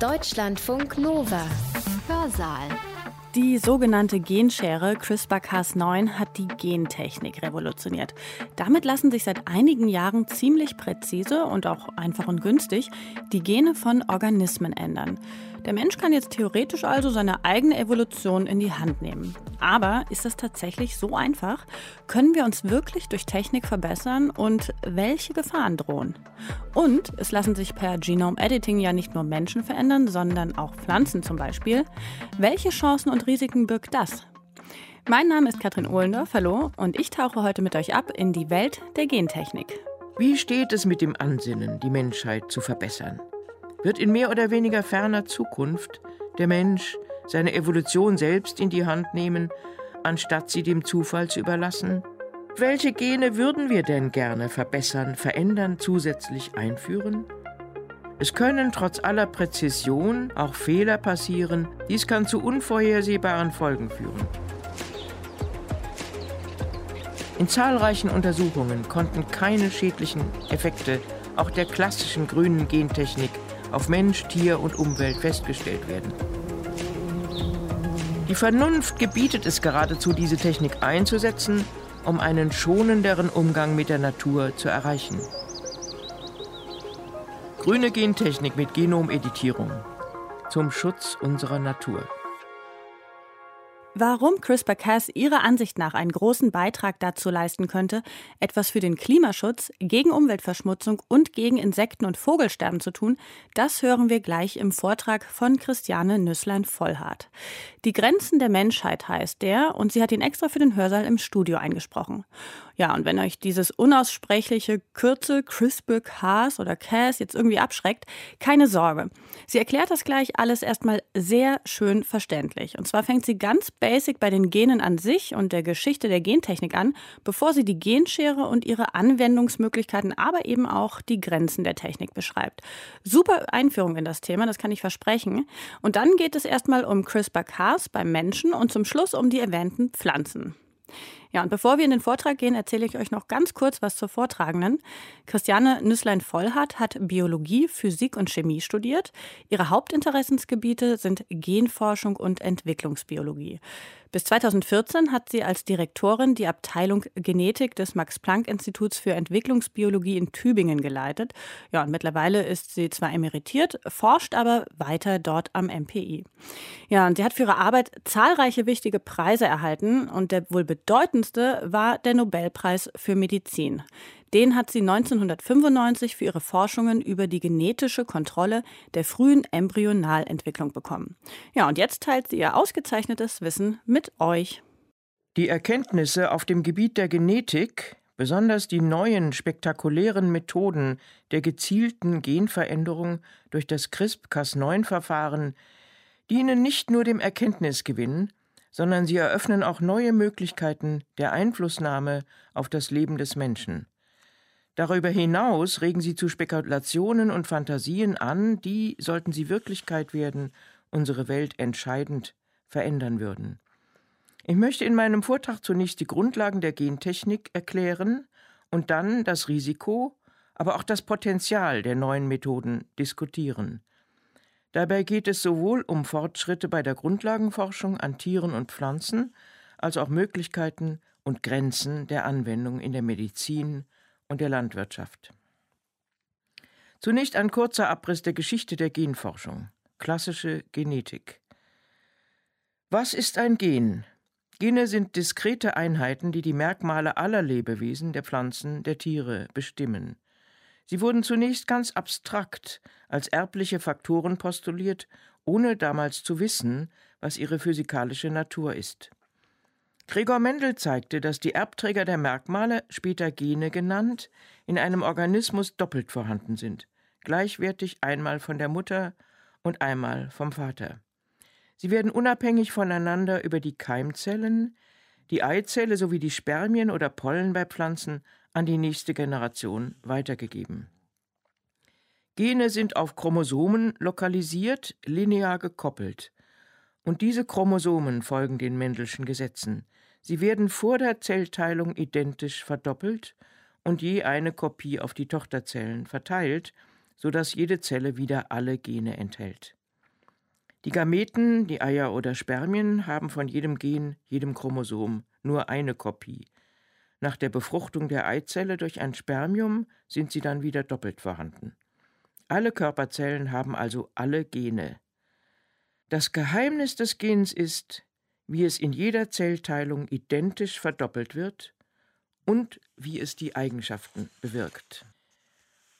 Deutschlandfunk Nova. Hörsaal. Die sogenannte Genschere CRISPR-Cas9 hat die Gentechnik revolutioniert. Damit lassen sich seit einigen Jahren ziemlich präzise und auch einfach und günstig die Gene von Organismen ändern. Der Mensch kann jetzt theoretisch also seine eigene Evolution in die Hand nehmen. Aber ist das tatsächlich so einfach? Können wir uns wirklich durch Technik verbessern und welche Gefahren drohen? Und es lassen sich per Genome Editing ja nicht nur Menschen verändern, sondern auch Pflanzen zum Beispiel. Welche Chancen und Risiken birgt das? Mein Name ist Katrin Ohlendorf, hallo, und ich tauche heute mit euch ab in die Welt der Gentechnik. Wie steht es mit dem Ansinnen, die Menschheit zu verbessern? Wird in mehr oder weniger ferner Zukunft der Mensch seine Evolution selbst in die Hand nehmen, anstatt sie dem Zufall zu überlassen? Welche Gene würden wir denn gerne verbessern, verändern, zusätzlich einführen? Es können trotz aller Präzision auch Fehler passieren. Dies kann zu unvorhersehbaren Folgen führen. In zahlreichen Untersuchungen konnten keine schädlichen Effekte auch der klassischen grünen Gentechnik auf Mensch, Tier und Umwelt festgestellt werden. Die Vernunft gebietet es geradezu, diese Technik einzusetzen, um einen schonenderen Umgang mit der Natur zu erreichen. Grüne Gentechnik mit Genomeditierung zum Schutz unserer Natur. Warum CRISPR-Cas Ihrer Ansicht nach einen großen Beitrag dazu leisten könnte, etwas für den Klimaschutz, gegen Umweltverschmutzung und gegen Insekten- und Vogelsterben zu tun, das hören wir gleich im Vortrag von Christiane Nüsslein-Vollhardt. Die Grenzen der Menschheit heißt der und sie hat ihn extra für den Hörsaal im Studio eingesprochen. Ja, und wenn euch dieses unaussprechliche Kürzel CRISPR-Cas oder Cas jetzt irgendwie abschreckt, keine Sorge. Sie erklärt das gleich alles erstmal sehr schön verständlich. Und zwar fängt sie ganz basic bei den Genen an sich und der Geschichte der Gentechnik an, bevor sie die Genschere und ihre Anwendungsmöglichkeiten, aber eben auch die Grenzen der Technik beschreibt. Super Einführung in das Thema, das kann ich versprechen. Und dann geht es erstmal um CRISPR-Cas beim Menschen und zum Schluss um die erwähnten Pflanzen. Ja, und bevor wir in den Vortrag gehen, erzähle ich euch noch ganz kurz was zur Vortragenden. Christiane Nüsslein-Vollhardt hat Biologie, Physik und Chemie studiert. Ihre Hauptinteressensgebiete sind Genforschung und Entwicklungsbiologie. Bis 2014 hat sie als Direktorin die Abteilung Genetik des Max-Planck-Instituts für Entwicklungsbiologie in Tübingen geleitet. Ja, und mittlerweile ist sie zwar emeritiert, forscht aber weiter dort am MPI. Ja, und sie hat für ihre Arbeit zahlreiche wichtige Preise erhalten und der wohl bedeutendste war der Nobelpreis für Medizin. Den hat sie 1995 für ihre Forschungen über die genetische Kontrolle der frühen Embryonalentwicklung bekommen. Ja, und jetzt teilt sie ihr ausgezeichnetes Wissen mit euch. Die Erkenntnisse auf dem Gebiet der Genetik, besonders die neuen spektakulären Methoden der gezielten Genveränderung durch das CRISP-Cas9-Verfahren, dienen nicht nur dem Erkenntnisgewinn, sondern sie eröffnen auch neue Möglichkeiten der Einflussnahme auf das Leben des Menschen. Darüber hinaus regen sie zu Spekulationen und Fantasien an, die, sollten sie Wirklichkeit werden, unsere Welt entscheidend verändern würden. Ich möchte in meinem Vortrag zunächst die Grundlagen der Gentechnik erklären und dann das Risiko, aber auch das Potenzial der neuen Methoden diskutieren. Dabei geht es sowohl um Fortschritte bei der Grundlagenforschung an Tieren und Pflanzen, als auch Möglichkeiten und Grenzen der Anwendung in der Medizin und der Landwirtschaft. Zunächst ein kurzer Abriss der Geschichte der Genforschung. Klassische Genetik. Was ist ein Gen? Gene sind diskrete Einheiten, die die Merkmale aller Lebewesen, der Pflanzen, der Tiere bestimmen. Sie wurden zunächst ganz abstrakt als erbliche Faktoren postuliert, ohne damals zu wissen, was ihre physikalische Natur ist. Gregor Mendel zeigte, dass die Erbträger der Merkmale, später Gene genannt, in einem Organismus doppelt vorhanden sind, gleichwertig einmal von der Mutter und einmal vom Vater. Sie werden unabhängig voneinander über die Keimzellen, die Eizelle sowie die Spermien oder Pollen bei Pflanzen an die nächste Generation weitergegeben. Gene sind auf Chromosomen lokalisiert, linear gekoppelt. Und diese Chromosomen folgen den Mendelschen Gesetzen. Sie werden vor der Zellteilung identisch verdoppelt und je eine Kopie auf die Tochterzellen verteilt, so dass jede Zelle wieder alle Gene enthält. Die Gameten, die Eier oder Spermien, haben von jedem Gen, jedem Chromosom nur eine Kopie. Nach der Befruchtung der Eizelle durch ein Spermium sind sie dann wieder doppelt vorhanden. Alle Körperzellen haben also alle Gene. Das Geheimnis des Gens ist, wie es in jeder Zellteilung identisch verdoppelt wird und wie es die Eigenschaften bewirkt.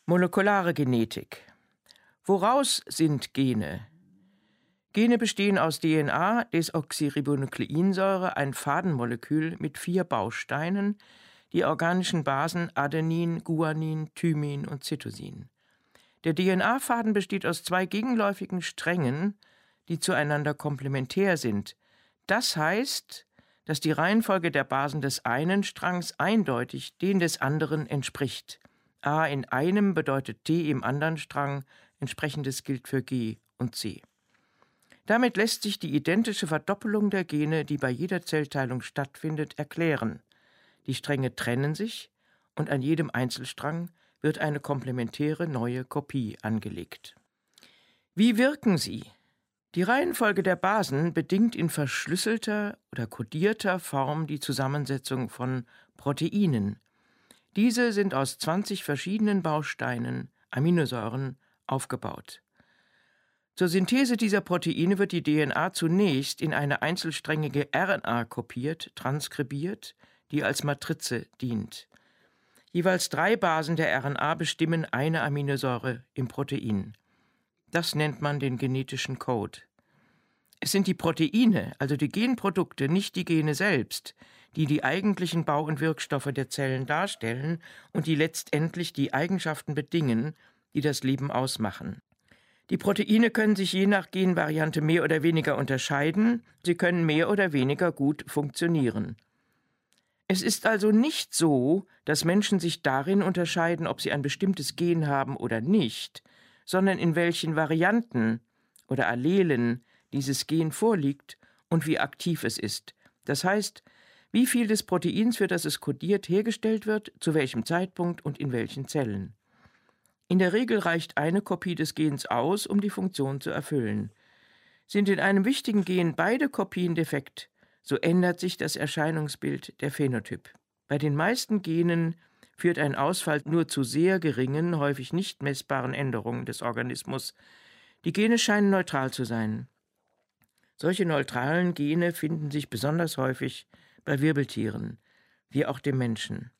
Molekulare Genetik. Woraus sind Gene? Gene bestehen aus DNA, Desoxyribonukleinsäure, ein Fadenmolekül mit vier Bausteinen, die organischen Basen Adenin, Guanin, Thymin und Cytosin. Der DNA-Faden besteht aus zwei gegenläufigen Strängen, die zueinander komplementär sind. Das heißt, dass die Reihenfolge der Basen des einen Strangs eindeutig den des anderen entspricht. A in einem bedeutet T im anderen Strang, entsprechendes gilt für G und C. Damit lässt sich die identische Verdoppelung der Gene, die bei jeder Zellteilung stattfindet, erklären. Die Stränge trennen sich und an jedem Einzelstrang wird eine komplementäre neue Kopie angelegt. Wie wirken sie? Die Reihenfolge der Basen bedingt in verschlüsselter oder kodierter Form die Zusammensetzung von Proteinen. Diese sind aus 20 verschiedenen Bausteinen, Aminosäuren, aufgebaut. Zur Synthese dieser Proteine wird die DNA zunächst in eine einzelsträngige RNA kopiert, transkribiert, die als Matrize dient. Jeweils drei Basen der RNA bestimmen eine Aminosäure im Protein. Das nennt man den genetischen Code. Es sind die Proteine, also die Genprodukte, nicht die Gene selbst, die die eigentlichen Bau- und Wirkstoffe der Zellen darstellen und die letztendlich die Eigenschaften bedingen, die das Leben ausmachen. Die Proteine können sich je nach Genvariante mehr oder weniger unterscheiden, sie können mehr oder weniger gut funktionieren. Es ist also nicht so, dass Menschen sich darin unterscheiden, ob sie ein bestimmtes Gen haben oder nicht, sondern in welchen Varianten oder Allelen dieses Gen vorliegt und wie aktiv es ist. Das heißt, wie viel des Proteins, für das es kodiert, hergestellt wird, zu welchem Zeitpunkt und in welchen Zellen. In der Regel reicht eine Kopie des Gens aus, um die Funktion zu erfüllen. Sind in einem wichtigen Gen beide Kopien defekt, so ändert sich das Erscheinungsbild, der Phänotyp. Bei den meisten Genen führt ein Ausfall nur zu sehr geringen, häufig nicht messbaren Änderungen des Organismus. Die Gene scheinen neutral zu sein. Solche neutralen Gene finden sich besonders häufig bei Wirbeltieren, wie auch dem Menschen.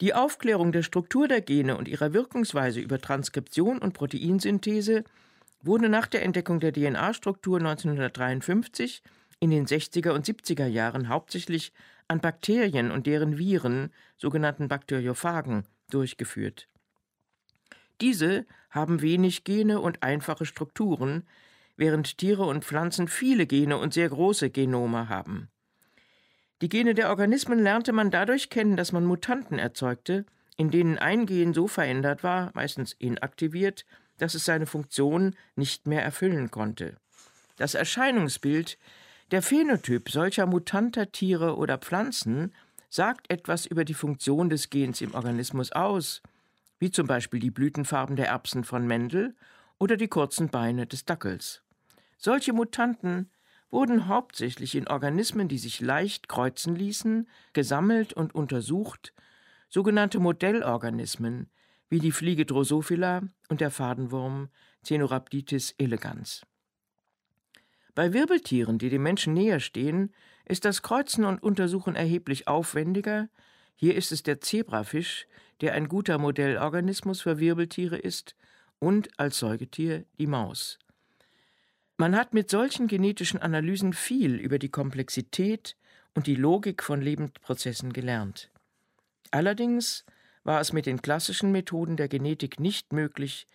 Die Aufklärung der Struktur der Gene und ihrer Wirkungsweise über Transkription und Proteinsynthese wurde nach der Entdeckung der DNA-Struktur 1953 in den 60er und 70er Jahren hauptsächlich an Bakterien und deren Viren, sogenannten Bakteriophagen, durchgeführt. Diese haben wenig Gene und einfache Strukturen, während Tiere und Pflanzen viele Gene und sehr große Genome haben. Die Gene der Organismen lernte man dadurch kennen, dass man Mutanten erzeugte, in denen ein Gen so verändert war, meistens inaktiviert, dass es seine Funktion nicht mehr erfüllen konnte. Das Erscheinungsbild, der Phänotyp solcher mutanter Tiere oder Pflanzen sagt etwas über die Funktion des Gens im Organismus aus, wie zum Beispiel die Blütenfarben der Erbsen von Mendel oder die kurzen Beine des Dackels. Solche Mutanten wurden hauptsächlich in Organismen, die sich leicht kreuzen ließen, gesammelt und untersucht, sogenannte Modellorganismen wie die Fliege Drosophila und der Fadenwurm Cenorhabditis elegans. Bei Wirbeltieren, die dem Menschen näher stehen, ist das Kreuzen und Untersuchen erheblich aufwendiger. Hier ist es der Zebrafisch, der ein guter Modellorganismus für Wirbeltiere ist, und als Säugetier die Maus. Man hat mit solchen genetischen Analysen viel über die Komplexität und die Logik von Lebensprozessen gelernt. Allerdings war es mit den klassischen Methoden der Genetik nicht möglich,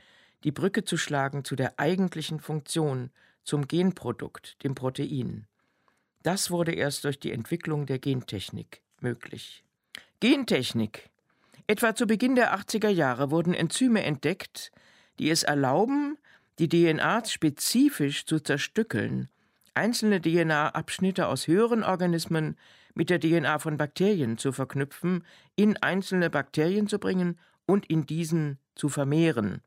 die Brücke zu schlagen zu der eigentlichen Funktion, zum Genprodukt, dem Protein. Das wurde erst durch die Entwicklung der Gentechnik möglich. Gentechnik. Etwa zu Beginn der 80er Jahre wurden Enzyme entdeckt, die es erlauben, die DNA spezifisch zu zerstückeln, einzelne DNA-Abschnitte aus höheren Organismen mit der DNA von Bakterien zu verknüpfen, in einzelne Bakterien zu bringen und in diesen zu vermehren,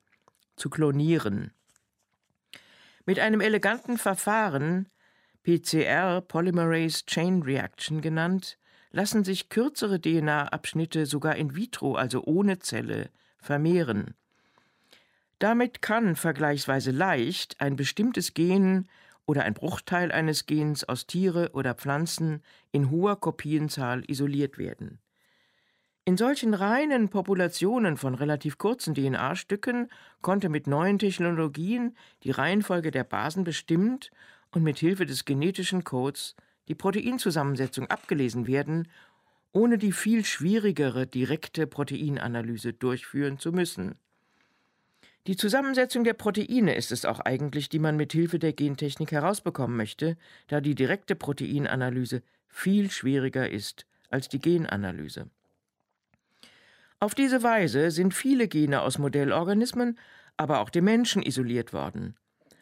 zu klonieren. Mit einem eleganten Verfahren, PCR Polymerase Chain Reaction genannt, lassen sich kürzere DNA-Abschnitte sogar in vitro, also ohne Zelle, vermehren. Damit kann vergleichsweise leicht ein bestimmtes Gen oder ein Bruchteil eines Gens aus Tiere oder Pflanzen in hoher Kopienzahl isoliert werden. In solchen reinen Populationen von relativ kurzen DNA-Stücken konnte mit neuen Technologien die Reihenfolge der Basen bestimmt und mit Hilfe des genetischen Codes die Proteinzusammensetzung abgelesen werden, ohne die viel schwierigere direkte Proteinanalyse durchführen zu müssen. Die Zusammensetzung der Proteine ist es auch eigentlich, die man mit Hilfe der Gentechnik herausbekommen möchte, da die direkte Proteinanalyse viel schwieriger ist als die Genanalyse. Auf diese Weise sind viele Gene aus Modellorganismen, aber auch dem Menschen isoliert worden.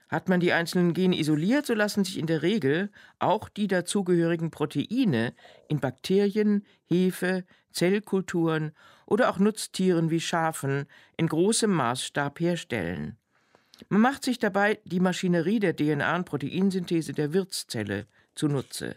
Hat man die einzelnen Gene isoliert, so lassen sich in der Regel auch die dazugehörigen Proteine in Bakterien, Hefe, Zellkulturen oder auch Nutztieren wie Schafen in großem Maßstab herstellen. Man macht sich dabei die Maschinerie der DNA- und Proteinsynthese der Wirtszelle zunutze.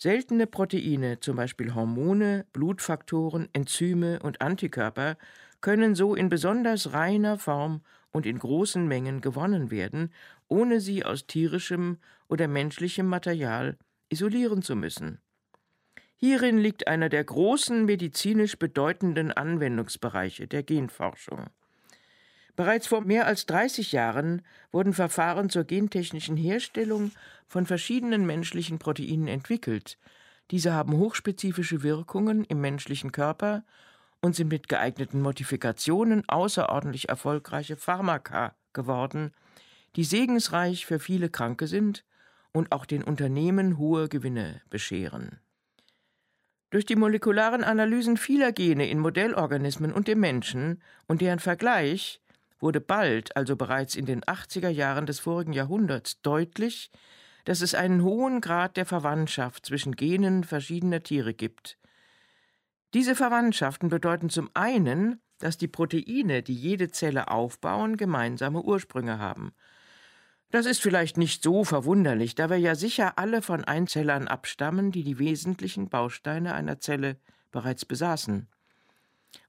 Seltene Proteine, zum Beispiel Hormone, Blutfaktoren, Enzyme und Antikörper, können so in besonders reiner Form und in großen Mengen gewonnen werden, ohne sie aus tierischem oder menschlichem Material isolieren zu müssen. Hierin liegt einer der großen medizinisch bedeutenden Anwendungsbereiche der Genforschung. Bereits vor mehr als 30 Jahren wurden Verfahren zur gentechnischen Herstellung von verschiedenen menschlichen Proteinen entwickelt. Diese haben hochspezifische Wirkungen im menschlichen Körper und sind mit geeigneten Modifikationen außerordentlich erfolgreiche Pharmaka geworden, die segensreich für viele Kranke sind und auch den Unternehmen hohe Gewinne bescheren. Durch die molekularen Analysen vieler Gene in Modellorganismen und dem Menschen und deren Vergleich wurde bald, also bereits in den 80er Jahren des vorigen Jahrhunderts, deutlich, dass es einen hohen Grad der Verwandtschaft zwischen Genen verschiedener Tiere gibt. Diese Verwandtschaften bedeuten zum einen, dass die Proteine, die jede Zelle aufbauen, gemeinsame Ursprünge haben. Das ist vielleicht nicht so verwunderlich, da wir ja sicher alle von Einzellern abstammen, die die wesentlichen Bausteine einer Zelle bereits besaßen.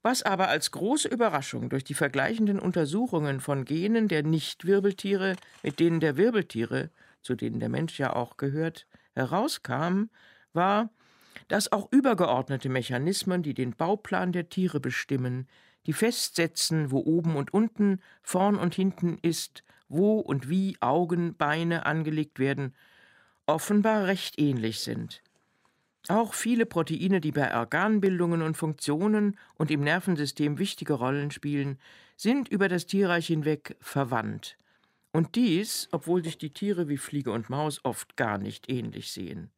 Was aber als große Überraschung durch die vergleichenden Untersuchungen von Genen der Nichtwirbeltiere mit denen der Wirbeltiere, zu denen der Mensch ja auch gehört, herauskam, war, dass auch übergeordnete Mechanismen, die den Bauplan der Tiere bestimmen, die festsetzen, wo oben und unten, vorn und hinten ist, wo und wie Augen, Beine angelegt werden, offenbar recht ähnlich sind. Auch viele Proteine, die bei Organbildungen und Funktionen und im Nervensystem wichtige Rollen spielen, sind über das Tierreich hinweg verwandt. Und dies, obwohl sich die Tiere wie Fliege und Maus oft gar nicht ähnlich sehen.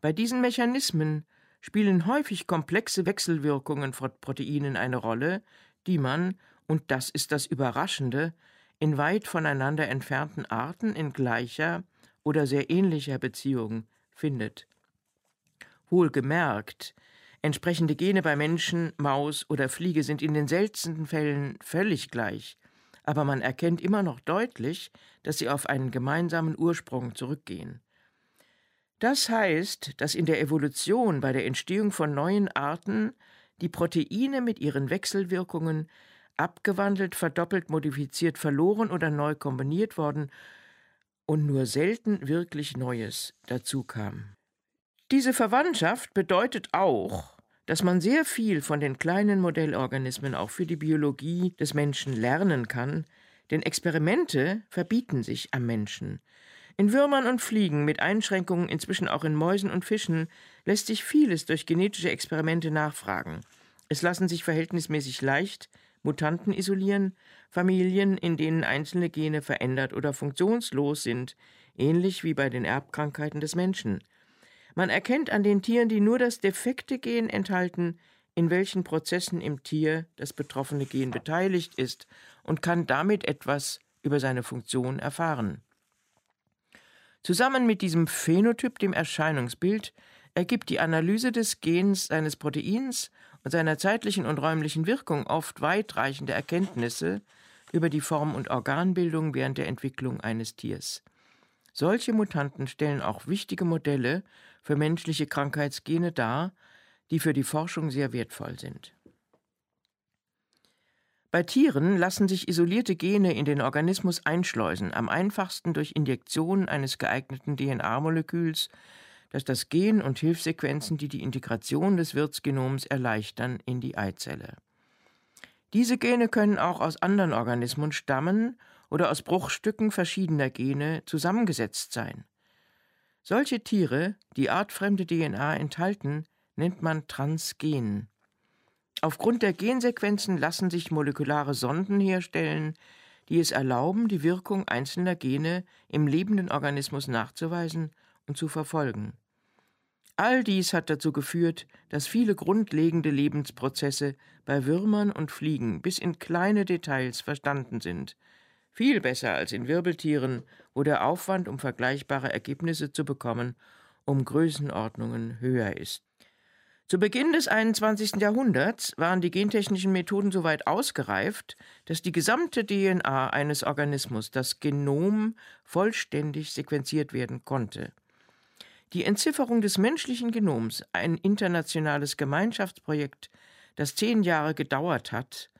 Bei diesen Mechanismen spielen häufig komplexe Wechselwirkungen von Proteinen eine Rolle, die man, und das ist das Überraschende, in weit voneinander entfernten Arten in gleicher oder sehr ähnlicher Beziehung findet. Wohlgemerkt, entsprechende Gene bei Menschen, Maus oder Fliege sind in den seltensten Fällen völlig gleich, aber man erkennt immer noch deutlich, dass sie auf einen gemeinsamen Ursprung zurückgehen. Das heißt, dass in der Evolution bei der Entstehung von neuen Arten die Proteine mit ihren Wechselwirkungen abgewandelt, verdoppelt, modifiziert, verloren oder neu kombiniert worden und nur selten wirklich Neues dazu kam. Diese Verwandtschaft bedeutet auch, dass man sehr viel von den kleinen Modellorganismen auch für die Biologie des Menschen lernen kann, denn Experimente verbieten sich am Menschen. In Würmern und Fliegen, mit Einschränkungen inzwischen auch in Mäusen und Fischen, lässt sich vieles durch genetische Experimente nachfragen. Es lassen sich verhältnismäßig leicht Mutanten isolieren, Familien, in denen einzelne Gene verändert oder funktionslos sind, ähnlich wie bei den Erbkrankheiten des Menschen. Man erkennt an den Tieren, die nur das defekte Gen enthalten, in welchen Prozessen im Tier das betroffene Gen beteiligt ist und kann damit etwas über seine Funktion erfahren. Zusammen mit diesem Phänotyp, dem Erscheinungsbild, ergibt die Analyse des Gens seines Proteins und seiner zeitlichen und räumlichen Wirkung oft weitreichende Erkenntnisse, über die Form- und Organbildung während der Entwicklung eines Tiers. Solche Mutanten stellen auch wichtige Modelle für menschliche Krankheitsgene dar, die für die Forschung sehr wertvoll sind. Bei Tieren lassen sich isolierte Gene in den Organismus einschleusen, am einfachsten durch Injektion eines geeigneten DNA-Moleküls, das das Gen und Hilfsequenzen, die die Integration des Wirtsgenoms erleichtern, in die Eizelle. Diese Gene können auch aus anderen Organismen stammen oder aus Bruchstücken verschiedener Gene zusammengesetzt sein. Solche Tiere, die artfremde DNA enthalten, nennt man Transgen. Aufgrund der Gensequenzen lassen sich molekulare Sonden herstellen, die es erlauben, die Wirkung einzelner Gene im lebenden Organismus nachzuweisen und zu verfolgen. All dies hat dazu geführt, dass viele grundlegende Lebensprozesse bei Würmern und Fliegen bis in kleine Details verstanden sind, viel besser als in Wirbeltieren, wo der Aufwand, um vergleichbare Ergebnisse zu bekommen, um Größenordnungen höher ist. Zu Beginn des 21. Jahrhunderts waren die gentechnischen Methoden so weit ausgereift, dass die gesamte DNA eines Organismus, das Genom, vollständig sequenziert werden konnte. Die Entzifferung des menschlichen Genoms, ein internationales Gemeinschaftsprojekt, das zehn Jahre gedauert hat,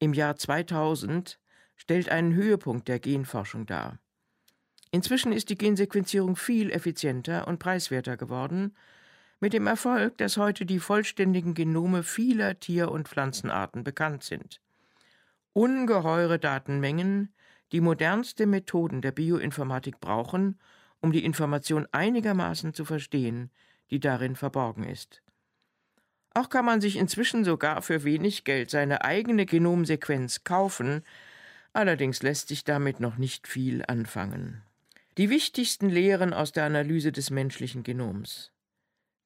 im Jahr 2000, stellt einen Höhepunkt der Genforschung dar. Inzwischen ist die Gensequenzierung viel effizienter und preiswerter geworden mit dem Erfolg, dass heute die vollständigen Genome vieler Tier- und Pflanzenarten bekannt sind. Ungeheure Datenmengen, die modernste Methoden der Bioinformatik brauchen, um die Information einigermaßen zu verstehen, die darin verborgen ist. Auch kann man sich inzwischen sogar für wenig Geld seine eigene Genomsequenz kaufen, allerdings lässt sich damit noch nicht viel anfangen. Die wichtigsten Lehren aus der Analyse des menschlichen Genoms.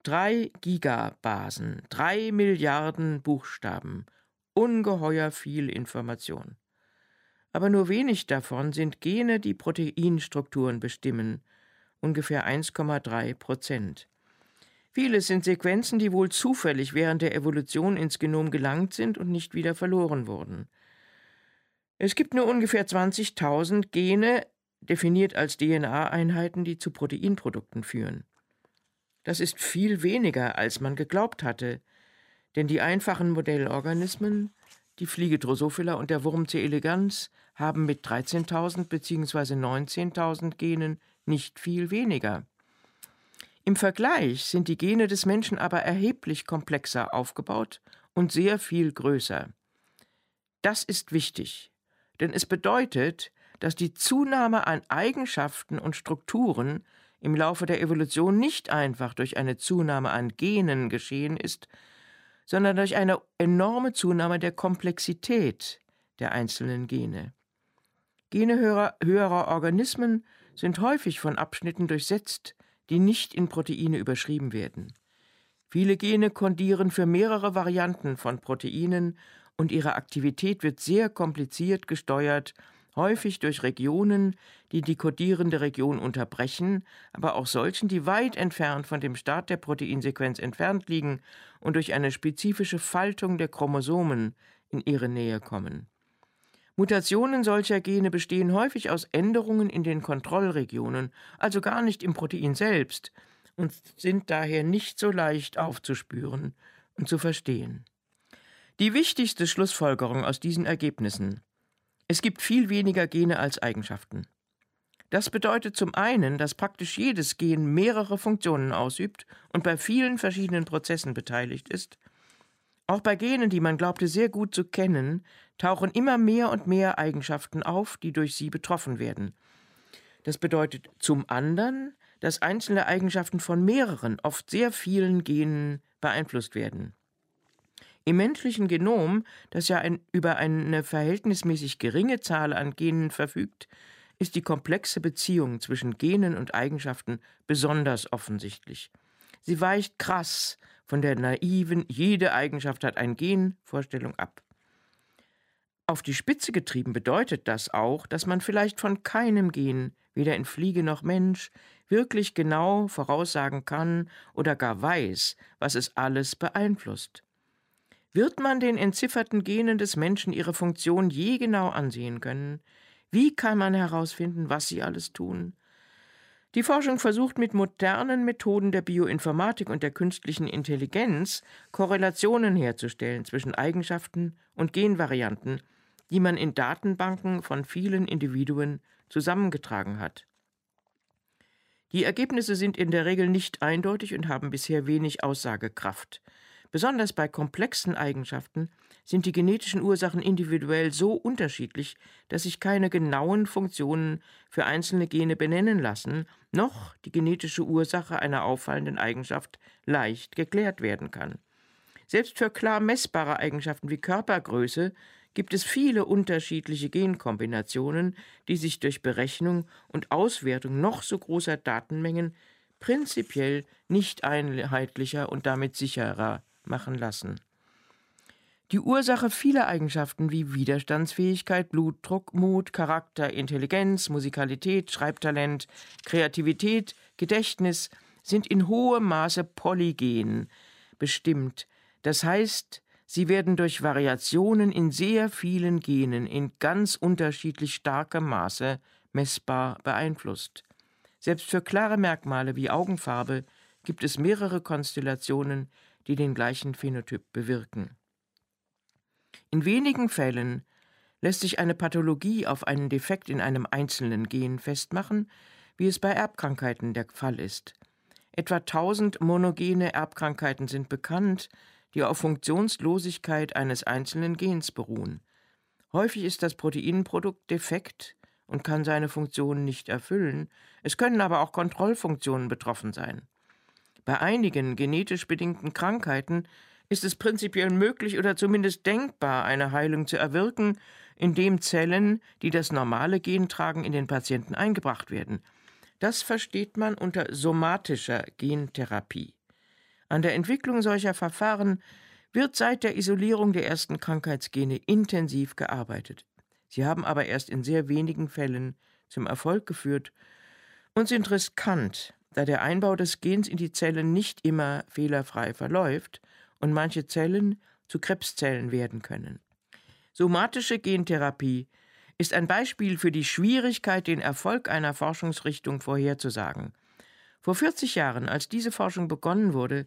Drei Gigabasen, drei Milliarden Buchstaben, ungeheuer viel Information. Aber nur wenig davon sind Gene, die Proteinstrukturen bestimmen, ungefähr 1,3 Prozent. Vieles sind Sequenzen, die wohl zufällig während der Evolution ins Genom gelangt sind und nicht wieder verloren wurden. Es gibt nur ungefähr 20.000 Gene, definiert als DNA-Einheiten, die zu Proteinprodukten führen. Das ist viel weniger, als man geglaubt hatte, denn die einfachen Modellorganismen, die Fliege Drosophila und der Wurm C. elegans, haben mit 13.000 bzw. 19.000 Genen nicht viel weniger. Im Vergleich sind die Gene des Menschen aber erheblich komplexer aufgebaut und sehr viel größer. Das ist wichtig, denn es bedeutet, dass die Zunahme an Eigenschaften und Strukturen im Laufe der Evolution nicht einfach durch eine Zunahme an Genen geschehen ist, sondern durch eine enorme Zunahme der Komplexität der einzelnen Gene. Gene höherer, Organismen sind häufig von Abschnitten durchsetzt, die nicht in Proteine überschrieben werden. Viele Gene kodieren für mehrere Varianten von Proteinen und ihre Aktivität wird sehr kompliziert gesteuert häufig durch Regionen, die die kodierende Region unterbrechen, aber auch solchen, die weit entfernt von dem Start der Proteinsequenz entfernt liegen und durch eine spezifische Faltung der Chromosomen in ihre Nähe kommen. Mutationen solcher Gene bestehen häufig aus Änderungen in den Kontrollregionen, also gar nicht im Protein selbst, und sind daher nicht so leicht aufzuspüren und zu verstehen. Die wichtigste Schlussfolgerung aus diesen Ergebnissen es gibt viel weniger Gene als Eigenschaften. Das bedeutet zum einen, dass praktisch jedes Gen mehrere Funktionen ausübt und bei vielen verschiedenen Prozessen beteiligt ist. Auch bei Genen, die man glaubte sehr gut zu kennen, tauchen immer mehr und mehr Eigenschaften auf, die durch sie betroffen werden. Das bedeutet zum anderen, dass einzelne Eigenschaften von mehreren, oft sehr vielen Genen beeinflusst werden. Im menschlichen Genom, das ja ein, über eine verhältnismäßig geringe Zahl an Genen verfügt, ist die komplexe Beziehung zwischen Genen und Eigenschaften besonders offensichtlich. Sie weicht krass von der naiven jede Eigenschaft hat ein Gen Vorstellung ab. Auf die Spitze getrieben bedeutet das auch, dass man vielleicht von keinem Gen, weder in Fliege noch Mensch, wirklich genau voraussagen kann oder gar weiß, was es alles beeinflusst. Wird man den entzifferten Genen des Menschen ihre Funktion je genau ansehen können? Wie kann man herausfinden, was sie alles tun? Die Forschung versucht mit modernen Methoden der Bioinformatik und der künstlichen Intelligenz Korrelationen herzustellen zwischen Eigenschaften und Genvarianten, die man in Datenbanken von vielen Individuen zusammengetragen hat. Die Ergebnisse sind in der Regel nicht eindeutig und haben bisher wenig Aussagekraft. Besonders bei komplexen Eigenschaften sind die genetischen Ursachen individuell so unterschiedlich, dass sich keine genauen Funktionen für einzelne Gene benennen lassen, noch die genetische Ursache einer auffallenden Eigenschaft leicht geklärt werden kann. Selbst für klar messbare Eigenschaften wie Körpergröße gibt es viele unterschiedliche Genkombinationen, die sich durch Berechnung und Auswertung noch so großer Datenmengen prinzipiell nicht einheitlicher und damit sicherer machen lassen. Die Ursache vieler Eigenschaften wie Widerstandsfähigkeit, Blutdruck, Mut, Charakter, Intelligenz, Musikalität, Schreibtalent, Kreativität, Gedächtnis sind in hohem Maße polygen bestimmt, das heißt, sie werden durch Variationen in sehr vielen Genen in ganz unterschiedlich starkem Maße messbar beeinflusst. Selbst für klare Merkmale wie Augenfarbe gibt es mehrere Konstellationen, die den gleichen Phänotyp bewirken. In wenigen Fällen lässt sich eine Pathologie auf einen Defekt in einem einzelnen Gen festmachen, wie es bei Erbkrankheiten der Fall ist. Etwa 1000 monogene Erbkrankheiten sind bekannt, die auf Funktionslosigkeit eines einzelnen Gens beruhen. Häufig ist das Proteinprodukt defekt und kann seine Funktion nicht erfüllen, es können aber auch Kontrollfunktionen betroffen sein. Bei einigen genetisch bedingten Krankheiten ist es prinzipiell möglich oder zumindest denkbar, eine Heilung zu erwirken, indem Zellen, die das normale Gen tragen, in den Patienten eingebracht werden. Das versteht man unter somatischer Gentherapie. An der Entwicklung solcher Verfahren wird seit der Isolierung der ersten Krankheitsgene intensiv gearbeitet. Sie haben aber erst in sehr wenigen Fällen zum Erfolg geführt und sind riskant, da der Einbau des Gens in die Zellen nicht immer fehlerfrei verläuft und manche Zellen zu Krebszellen werden können. Somatische Gentherapie ist ein Beispiel für die Schwierigkeit, den Erfolg einer Forschungsrichtung vorherzusagen. Vor 40 Jahren, als diese Forschung begonnen wurde,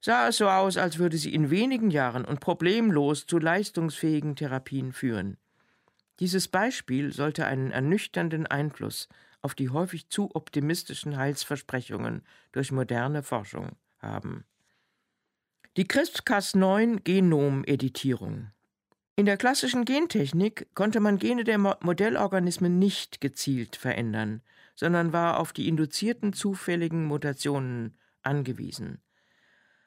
sah es so aus, als würde sie in wenigen Jahren und problemlos zu leistungsfähigen Therapien führen. Dieses Beispiel sollte einen ernüchternden Einfluss auf die häufig zu optimistischen Heilsversprechungen durch moderne Forschung haben. Die CRISPR-Cas9-Genomeditierung. In der klassischen Gentechnik konnte man Gene der Modellorganismen nicht gezielt verändern, sondern war auf die induzierten zufälligen Mutationen angewiesen.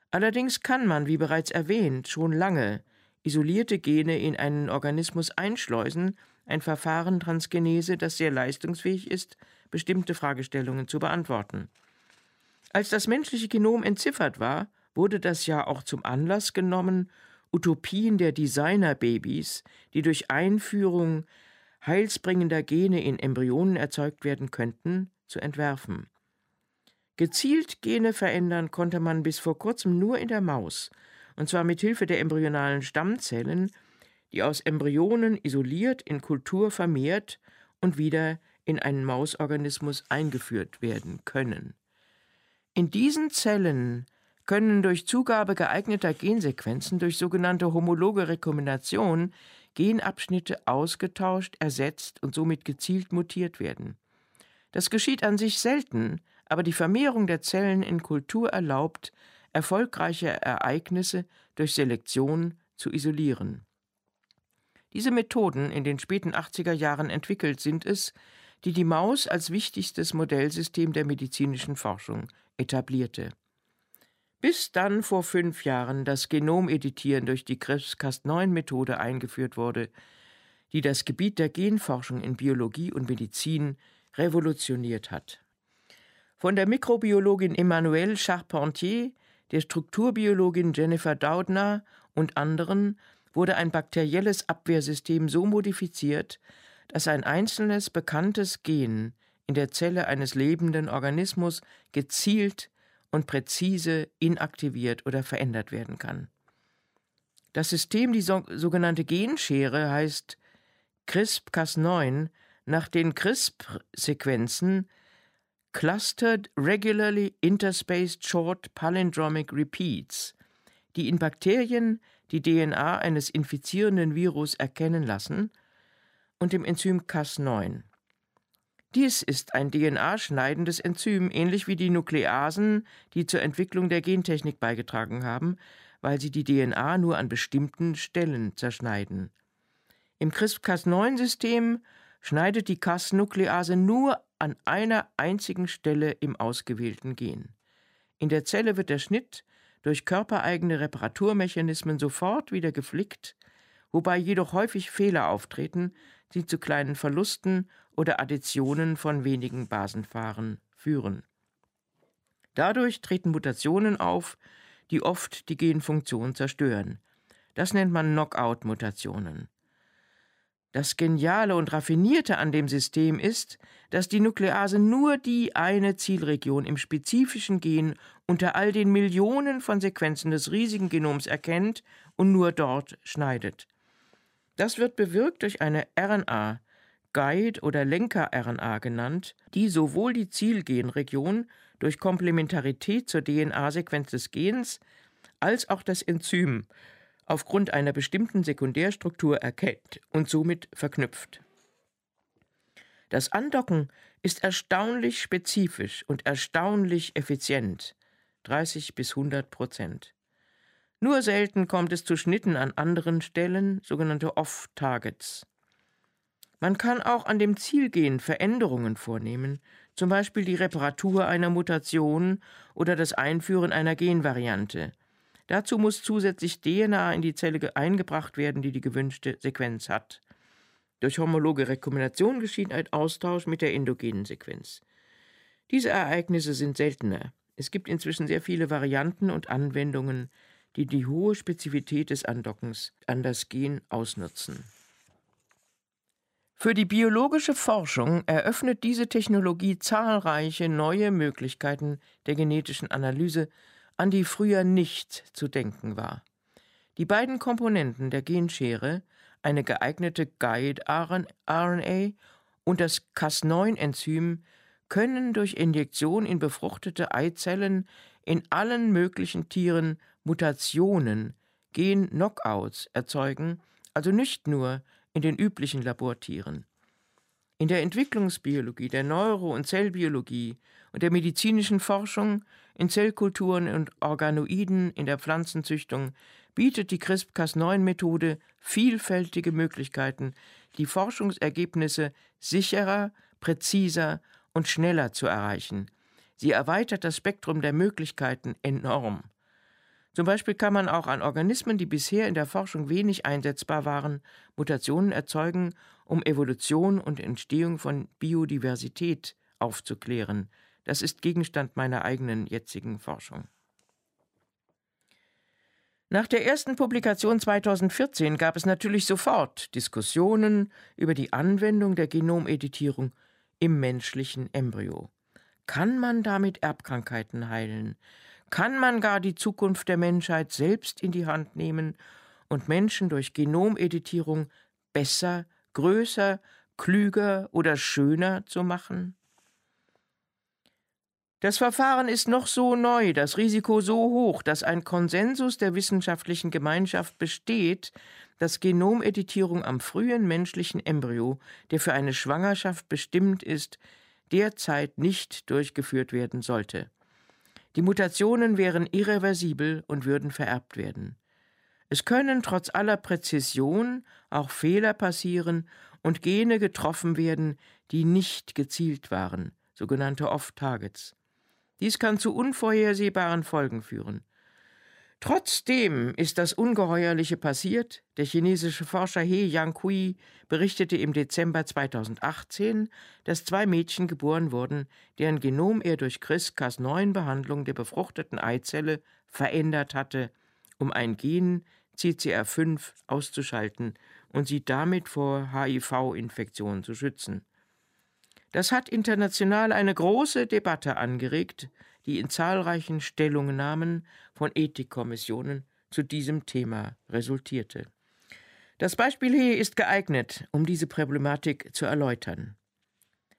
Allerdings kann man, wie bereits erwähnt, schon lange isolierte Gene in einen Organismus einschleusen ein Verfahren Transgenese, das sehr leistungsfähig ist, bestimmte Fragestellungen zu beantworten. Als das menschliche Genom entziffert war, wurde das ja auch zum Anlass genommen, Utopien der Designerbabys, die durch Einführung heilsbringender Gene in Embryonen erzeugt werden könnten, zu entwerfen. Gezielt Gene verändern konnte man bis vor kurzem nur in der Maus, und zwar mit Hilfe der embryonalen Stammzellen, die aus Embryonen isoliert in Kultur vermehrt und wieder in einen Mausorganismus eingeführt werden können. In diesen Zellen können durch Zugabe geeigneter Gensequenzen durch sogenannte homologe Rekombination Genabschnitte ausgetauscht, ersetzt und somit gezielt mutiert werden. Das geschieht an sich selten, aber die Vermehrung der Zellen in Kultur erlaubt, erfolgreiche Ereignisse durch Selektion zu isolieren. Diese Methoden, in den späten 80er Jahren entwickelt, sind es, die die Maus als wichtigstes Modellsystem der medizinischen Forschung etablierte. Bis dann vor fünf Jahren das Genomeditieren durch die CRISPR-Cas9-Methode eingeführt wurde, die das Gebiet der Genforschung in Biologie und Medizin revolutioniert hat. Von der Mikrobiologin Emmanuelle Charpentier, der Strukturbiologin Jennifer Doudna und anderen wurde ein bakterielles Abwehrsystem so modifiziert, dass ein einzelnes bekanntes Gen in der Zelle eines lebenden Organismus gezielt und präzise inaktiviert oder verändert werden kann. Das System, die so, sogenannte Genschere, heißt CRISP-Cas9 nach den CRISP-Sequenzen Clustered Regularly Interspaced Short Palindromic Repeats, die in Bakterien die DNA eines infizierenden Virus erkennen lassen, und dem Enzym Cas9. Dies ist ein DNA-schneidendes Enzym, ähnlich wie die Nukleasen, die zur Entwicklung der Gentechnik beigetragen haben, weil sie die DNA nur an bestimmten Stellen zerschneiden. Im CRISPR-Cas9-System schneidet die Cas-Nuklease nur an einer einzigen Stelle im ausgewählten Gen. In der Zelle wird der Schnitt durch körpereigene Reparaturmechanismen sofort wieder geflickt, wobei jedoch häufig Fehler auftreten, die zu kleinen Verlusten oder Additionen von wenigen Basenpaaren führen. Dadurch treten Mutationen auf, die oft die Genfunktion zerstören. Das nennt man Knockout-Mutationen. Das Geniale und Raffinierte an dem System ist, dass die Nuklease nur die eine Zielregion im spezifischen Gen unter all den Millionen von Sequenzen des riesigen Genoms erkennt und nur dort schneidet. Das wird bewirkt durch eine RNA, Guide- oder Lenker-RNA genannt, die sowohl die Zielgenregion durch Komplementarität zur DNA-Sequenz des Gens als auch das Enzym aufgrund einer bestimmten Sekundärstruktur erkennt und somit verknüpft. Das Andocken ist erstaunlich spezifisch und erstaunlich effizient, 30 bis 100 Prozent. Nur selten kommt es zu Schnitten an anderen Stellen, sogenannte Off-Targets. Man kann auch an dem Zielgen Veränderungen vornehmen, zum Beispiel die Reparatur einer Mutation oder das Einführen einer Genvariante, Dazu muss zusätzlich DNA in die Zelle eingebracht werden, die die gewünschte Sequenz hat. Durch homologe Rekombination geschieht ein Austausch mit der endogenen Sequenz. Diese Ereignisse sind seltener. Es gibt inzwischen sehr viele Varianten und Anwendungen, die die hohe Spezifität des Andockens an das Gen ausnutzen. Für die biologische Forschung eröffnet diese Technologie zahlreiche neue Möglichkeiten der genetischen Analyse an die früher nicht zu denken war. Die beiden Komponenten der Genschere, eine geeignete Guide-RNA und das Cas9-Enzym, können durch Injektion in befruchtete Eizellen in allen möglichen Tieren Mutationen, Gen-Knockouts erzeugen, also nicht nur in den üblichen Labortieren. In der Entwicklungsbiologie, der Neuro- und Zellbiologie und der medizinischen Forschung, in Zellkulturen und Organoiden, in der Pflanzenzüchtung bietet die CRISPR-Cas9-Methode vielfältige Möglichkeiten, die Forschungsergebnisse sicherer, präziser und schneller zu erreichen. Sie erweitert das Spektrum der Möglichkeiten enorm. Zum Beispiel kann man auch an Organismen, die bisher in der Forschung wenig einsetzbar waren, Mutationen erzeugen, um Evolution und Entstehung von Biodiversität aufzuklären. Das ist Gegenstand meiner eigenen jetzigen Forschung. Nach der ersten Publikation 2014 gab es natürlich sofort Diskussionen über die Anwendung der Genomeditierung im menschlichen Embryo. Kann man damit Erbkrankheiten heilen? Kann man gar die Zukunft der Menschheit selbst in die Hand nehmen und Menschen durch Genomeditierung besser, größer, klüger oder schöner zu machen? Das Verfahren ist noch so neu, das Risiko so hoch, dass ein Konsensus der wissenschaftlichen Gemeinschaft besteht, dass Genomeditierung am frühen menschlichen Embryo, der für eine Schwangerschaft bestimmt ist, derzeit nicht durchgeführt werden sollte. Die Mutationen wären irreversibel und würden vererbt werden. Es können trotz aller Präzision auch Fehler passieren und Gene getroffen werden, die nicht gezielt waren, sogenannte Off-Targets. Dies kann zu unvorhersehbaren Folgen führen. Trotzdem ist das Ungeheuerliche passiert. Der chinesische Forscher He Yangkui berichtete im Dezember 2018, dass zwei Mädchen geboren wurden, deren Genom er durch CRISPR-Cas9-Behandlung der befruchteten Eizelle verändert hatte, um ein Gen CCR5 auszuschalten und sie damit vor HIV-Infektionen zu schützen. Das hat international eine große Debatte angeregt, die in zahlreichen Stellungnahmen von Ethikkommissionen zu diesem Thema resultierte. Das Beispiel hier ist geeignet, um diese Problematik zu erläutern.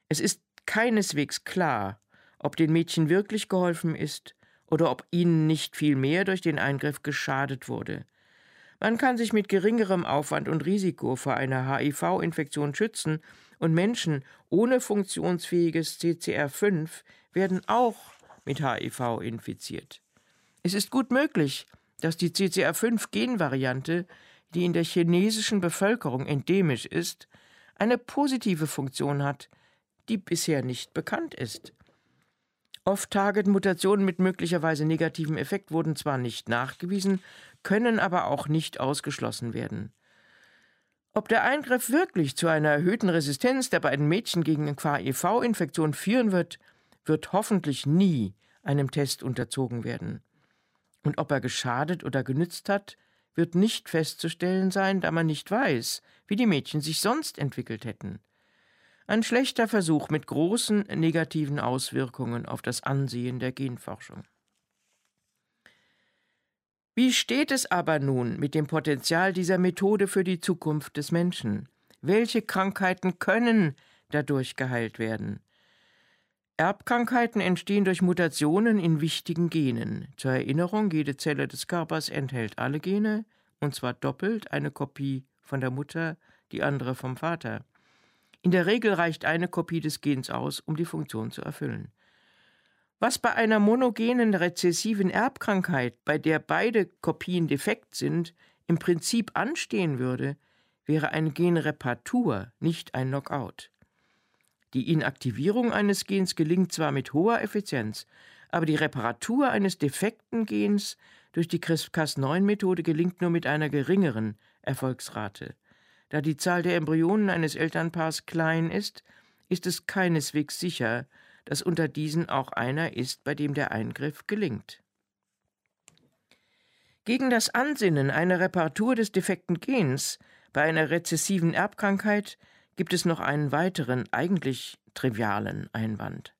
Es ist keineswegs klar, ob den Mädchen wirklich geholfen ist oder ob ihnen nicht viel mehr durch den Eingriff geschadet wurde. Man kann sich mit geringerem Aufwand und Risiko vor einer HIV-Infektion schützen und Menschen ohne funktionsfähiges CCR5 werden auch mit HIV infiziert. Es ist gut möglich, dass die CCR5-Genvariante, die in der chinesischen Bevölkerung endemisch ist, eine positive Funktion hat, die bisher nicht bekannt ist. Off-Target-Mutationen mit möglicherweise negativem Effekt wurden zwar nicht nachgewiesen, können aber auch nicht ausgeschlossen werden. Ob der Eingriff wirklich zu einer erhöhten Resistenz der beiden Mädchen gegen HIV-Infektion führen wird, wird hoffentlich nie einem Test unterzogen werden. Und ob er geschadet oder genützt hat, wird nicht festzustellen sein, da man nicht weiß, wie die Mädchen sich sonst entwickelt hätten. Ein schlechter Versuch mit großen negativen Auswirkungen auf das Ansehen der Genforschung. Wie steht es aber nun mit dem Potenzial dieser Methode für die Zukunft des Menschen? Welche Krankheiten können dadurch geheilt werden? Erbkrankheiten entstehen durch Mutationen in wichtigen Genen. Zur Erinnerung, jede Zelle des Körpers enthält alle Gene, und zwar doppelt, eine Kopie von der Mutter, die andere vom Vater. In der Regel reicht eine Kopie des Gens aus, um die Funktion zu erfüllen. Was bei einer monogenen rezessiven Erbkrankheit, bei der beide Kopien defekt sind, im Prinzip anstehen würde, wäre eine Genreparatur, nicht ein Knockout. Die Inaktivierung eines Gens gelingt zwar mit hoher Effizienz, aber die Reparatur eines defekten Gens durch die CRISPR-Cas9-Methode gelingt nur mit einer geringeren Erfolgsrate. Da die Zahl der Embryonen eines Elternpaars klein ist, ist es keineswegs sicher, dass unter diesen auch einer ist, bei dem der Eingriff gelingt. Gegen das Ansinnen einer Reparatur des defekten Gens bei einer rezessiven Erbkrankheit gibt es noch einen weiteren, eigentlich trivialen Einwand.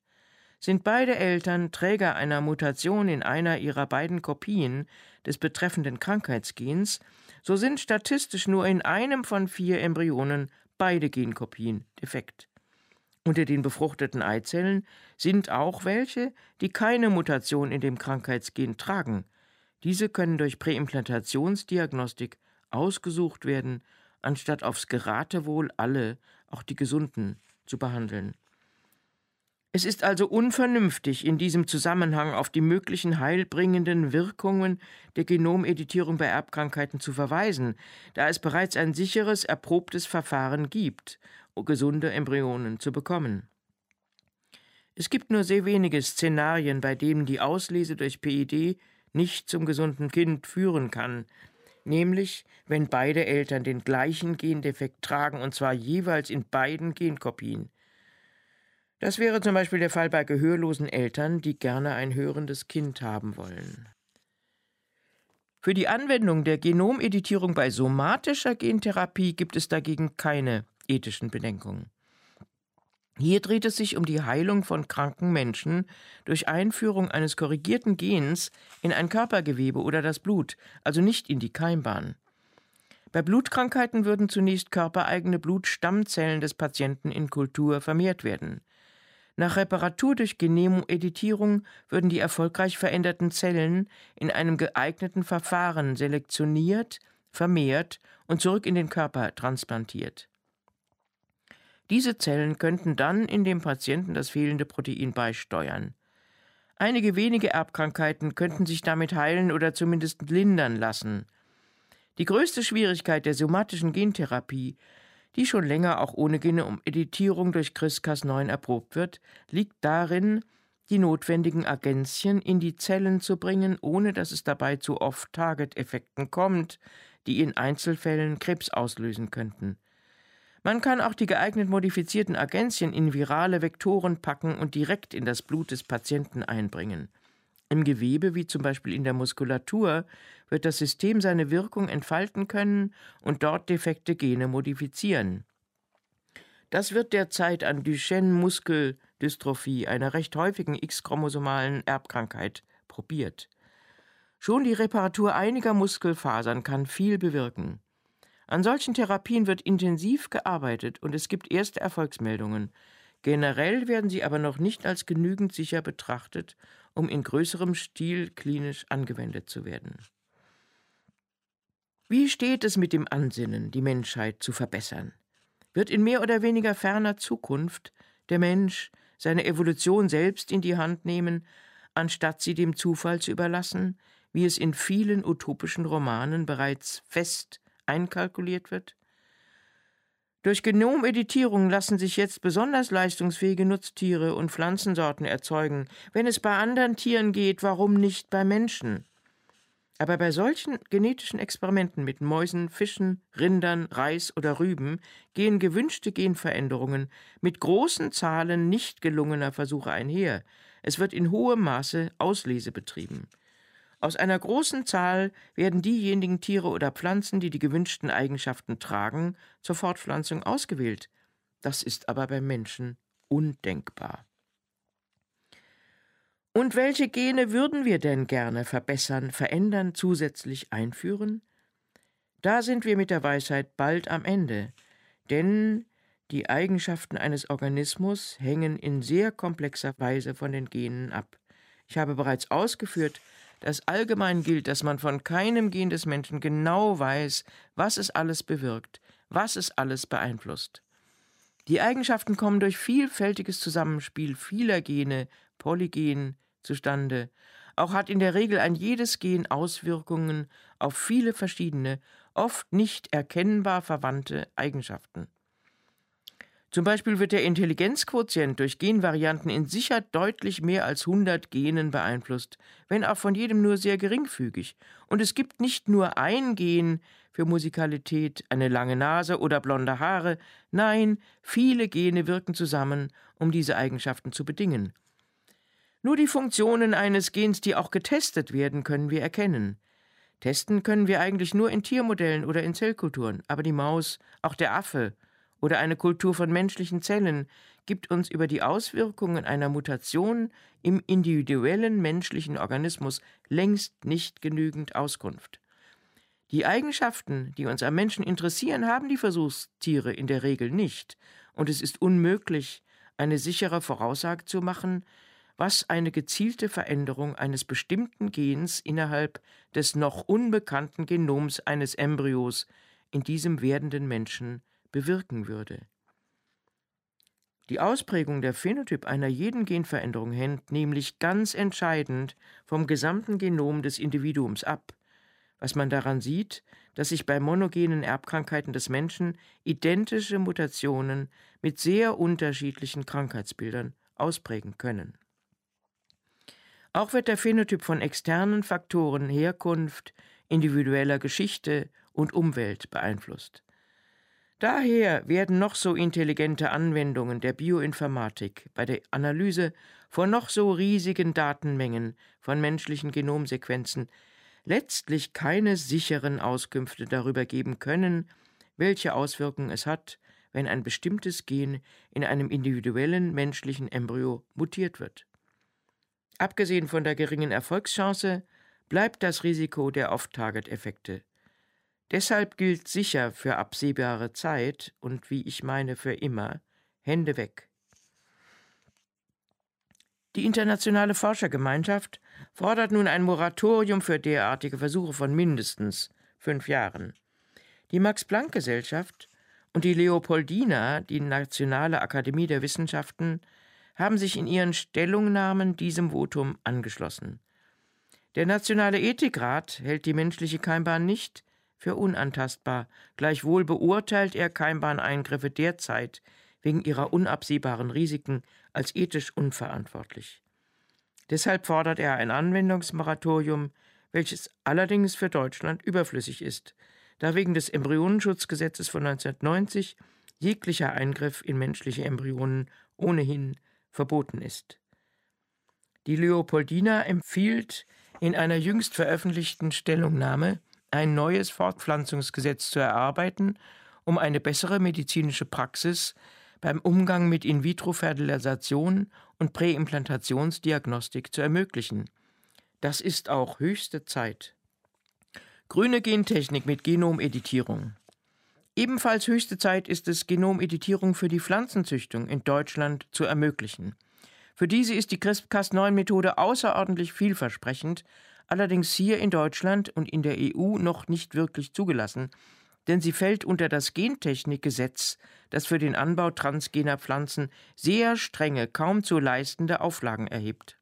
Sind beide Eltern Träger einer Mutation in einer ihrer beiden Kopien des betreffenden Krankheitsgens, so sind statistisch nur in einem von vier Embryonen beide Genkopien defekt. Unter den befruchteten Eizellen sind auch welche, die keine Mutation in dem Krankheitsgen tragen. Diese können durch Präimplantationsdiagnostik ausgesucht werden, anstatt aufs Geratewohl alle, auch die Gesunden, zu behandeln. Es ist also unvernünftig, in diesem Zusammenhang auf die möglichen heilbringenden Wirkungen der Genomeditierung bei Erbkrankheiten zu verweisen, da es bereits ein sicheres, erprobtes Verfahren gibt gesunde Embryonen zu bekommen. Es gibt nur sehr wenige Szenarien, bei denen die Auslese durch PID nicht zum gesunden Kind führen kann, nämlich wenn beide Eltern den gleichen Gendefekt tragen, und zwar jeweils in beiden Genkopien. Das wäre zum Beispiel der Fall bei gehörlosen Eltern, die gerne ein hörendes Kind haben wollen. Für die Anwendung der Genomeditierung bei somatischer Gentherapie gibt es dagegen keine ethischen Bedenkungen. Hier dreht es sich um die Heilung von kranken Menschen durch Einführung eines korrigierten Gens in ein Körpergewebe oder das Blut, also nicht in die Keimbahn. Bei Blutkrankheiten würden zunächst körpereigene Blutstammzellen des Patienten in Kultur vermehrt werden. Nach Reparatur durch Genemoeditierung würden die erfolgreich veränderten Zellen in einem geeigneten Verfahren selektioniert, vermehrt und zurück in den Körper transplantiert. Diese Zellen könnten dann in dem Patienten das fehlende Protein beisteuern. Einige wenige Erbkrankheiten könnten sich damit heilen oder zumindest lindern lassen. Die größte Schwierigkeit der somatischen Gentherapie, die schon länger auch ohne Geneditierung durch CRISPR-Cas9 erprobt wird, liegt darin, die notwendigen Agenzien in die Zellen zu bringen, ohne dass es dabei zu Off-Target-Effekten kommt, die in Einzelfällen Krebs auslösen könnten. Man kann auch die geeignet modifizierten Agenzien in virale Vektoren packen und direkt in das Blut des Patienten einbringen. Im Gewebe, wie zum Beispiel in der Muskulatur, wird das System seine Wirkung entfalten können und dort defekte Gene modifizieren. Das wird derzeit an Duchenne-Muskeldystrophie, einer recht häufigen X-chromosomalen Erbkrankheit, probiert. Schon die Reparatur einiger Muskelfasern kann viel bewirken. An solchen Therapien wird intensiv gearbeitet und es gibt erste Erfolgsmeldungen. Generell werden sie aber noch nicht als genügend sicher betrachtet, um in größerem Stil klinisch angewendet zu werden. Wie steht es mit dem Ansinnen, die Menschheit zu verbessern? Wird in mehr oder weniger ferner Zukunft der Mensch seine Evolution selbst in die Hand nehmen, anstatt sie dem Zufall zu überlassen, wie es in vielen utopischen Romanen bereits fest einkalkuliert wird? Durch Genomeditierung lassen sich jetzt besonders leistungsfähige Nutztiere und Pflanzensorten erzeugen. Wenn es bei anderen Tieren geht, warum nicht bei Menschen? Aber bei solchen genetischen Experimenten mit Mäusen, Fischen, Rindern, Reis oder Rüben gehen gewünschte Genveränderungen mit großen Zahlen nicht gelungener Versuche einher. Es wird in hohem Maße Auslese betrieben. Aus einer großen Zahl werden diejenigen Tiere oder Pflanzen, die die gewünschten Eigenschaften tragen, zur Fortpflanzung ausgewählt. Das ist aber beim Menschen undenkbar. Und welche Gene würden wir denn gerne verbessern, verändern, zusätzlich einführen? Da sind wir mit der Weisheit bald am Ende, denn die Eigenschaften eines Organismus hängen in sehr komplexer Weise von den Genen ab. Ich habe bereits ausgeführt, dass allgemein gilt, dass man von keinem Gen des Menschen genau weiß, was es alles bewirkt, was es alles beeinflusst. Die Eigenschaften kommen durch vielfältiges Zusammenspiel vieler Gene, Polygen, zustande. Auch hat in der Regel ein jedes Gen Auswirkungen auf viele verschiedene, oft nicht erkennbar verwandte Eigenschaften. Zum Beispiel wird der Intelligenzquotient durch Genvarianten in sicher deutlich mehr als 100 Genen beeinflusst, wenn auch von jedem nur sehr geringfügig. Und es gibt nicht nur ein Gen für Musikalität, eine lange Nase oder blonde Haare, nein, viele Gene wirken zusammen, um diese Eigenschaften zu bedingen. Nur die Funktionen eines Gens, die auch getestet werden, können wir erkennen. Testen können wir eigentlich nur in Tiermodellen oder in Zellkulturen, aber die Maus, auch der Affe oder eine Kultur von menschlichen Zellen gibt uns über die Auswirkungen einer Mutation im individuellen menschlichen Organismus längst nicht genügend Auskunft. Die Eigenschaften, die uns am Menschen interessieren, haben die Versuchstiere in der Regel nicht, und es ist unmöglich, eine sichere Voraussage zu machen, was eine gezielte Veränderung eines bestimmten Gens innerhalb des noch unbekannten Genoms eines Embryos in diesem werdenden Menschen bewirken würde. Die Ausprägung der Phänotyp einer jeden Genveränderung hängt nämlich ganz entscheidend vom gesamten Genom des Individuums ab, was man daran sieht, dass sich bei monogenen Erbkrankheiten des Menschen identische Mutationen mit sehr unterschiedlichen Krankheitsbildern ausprägen können. Auch wird der Phänotyp von externen Faktoren Herkunft, individueller Geschichte und Umwelt beeinflusst. Daher werden noch so intelligente Anwendungen der Bioinformatik bei der Analyse von noch so riesigen Datenmengen von menschlichen Genomsequenzen letztlich keine sicheren Auskünfte darüber geben können, welche Auswirkungen es hat, wenn ein bestimmtes Gen in einem individuellen menschlichen Embryo mutiert wird. Abgesehen von der geringen Erfolgschance bleibt das Risiko der Off-Target-Effekte Deshalb gilt sicher für absehbare Zeit und wie ich meine für immer Hände weg. Die internationale Forschergemeinschaft fordert nun ein Moratorium für derartige Versuche von mindestens fünf Jahren. Die Max-Planck-Gesellschaft und die Leopoldina, die Nationale Akademie der Wissenschaften, haben sich in ihren Stellungnahmen diesem Votum angeschlossen. Der Nationale Ethikrat hält die menschliche Keimbahn nicht für unantastbar, gleichwohl beurteilt er Keimbahneingriffe derzeit wegen ihrer unabsehbaren Risiken als ethisch unverantwortlich. Deshalb fordert er ein Anwendungsmoratorium, welches allerdings für Deutschland überflüssig ist, da wegen des Embryonenschutzgesetzes von 1990 jeglicher Eingriff in menschliche Embryonen ohnehin verboten ist. Die Leopoldina empfiehlt in einer jüngst veröffentlichten Stellungnahme, ein neues Fortpflanzungsgesetz zu erarbeiten, um eine bessere medizinische Praxis beim Umgang mit In-vitro-Fertilisation und Präimplantationsdiagnostik zu ermöglichen. Das ist auch höchste Zeit. Grüne Gentechnik mit Genomeditierung. Ebenfalls höchste Zeit ist es, Genomeditierung für die Pflanzenzüchtung in Deutschland zu ermöglichen. Für diese ist die CRISPR-Cas9-Methode außerordentlich vielversprechend, allerdings hier in Deutschland und in der EU noch nicht wirklich zugelassen, denn sie fällt unter das Gentechnikgesetz, das für den Anbau transgener Pflanzen sehr strenge, kaum zu leistende Auflagen erhebt.